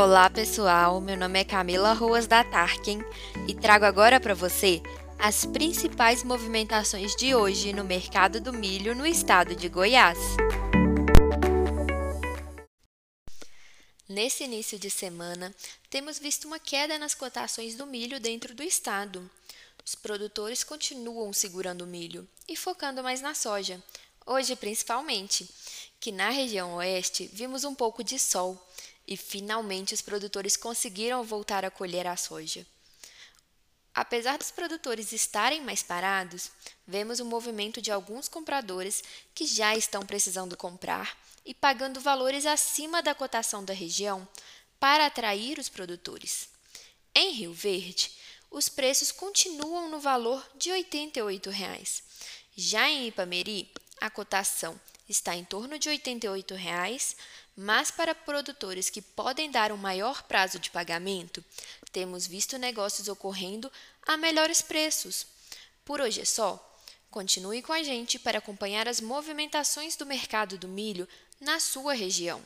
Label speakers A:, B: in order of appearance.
A: Olá pessoal, meu nome é Camila Ruas da Tarkin e trago agora para você as principais movimentações de hoje no mercado do milho no estado de Goiás. Nesse início de semana, temos visto uma queda nas cotações do milho dentro do estado. Os produtores continuam segurando o milho e focando mais na soja, hoje principalmente, que na região oeste vimos um pouco de sol e finalmente os produtores conseguiram voltar a colher a soja. Apesar dos produtores estarem mais parados, vemos o movimento de alguns compradores que já estão precisando comprar e pagando valores acima da cotação da região para atrair os produtores. Em Rio Verde, os preços continuam no valor de 88 reais. Já em Ipameri, a cotação está em torno de 88 reais, mas para produtores que podem dar um maior prazo de pagamento, temos visto negócios ocorrendo a melhores preços. Por hoje é só. Continue com a gente para acompanhar as movimentações do mercado do milho na sua região.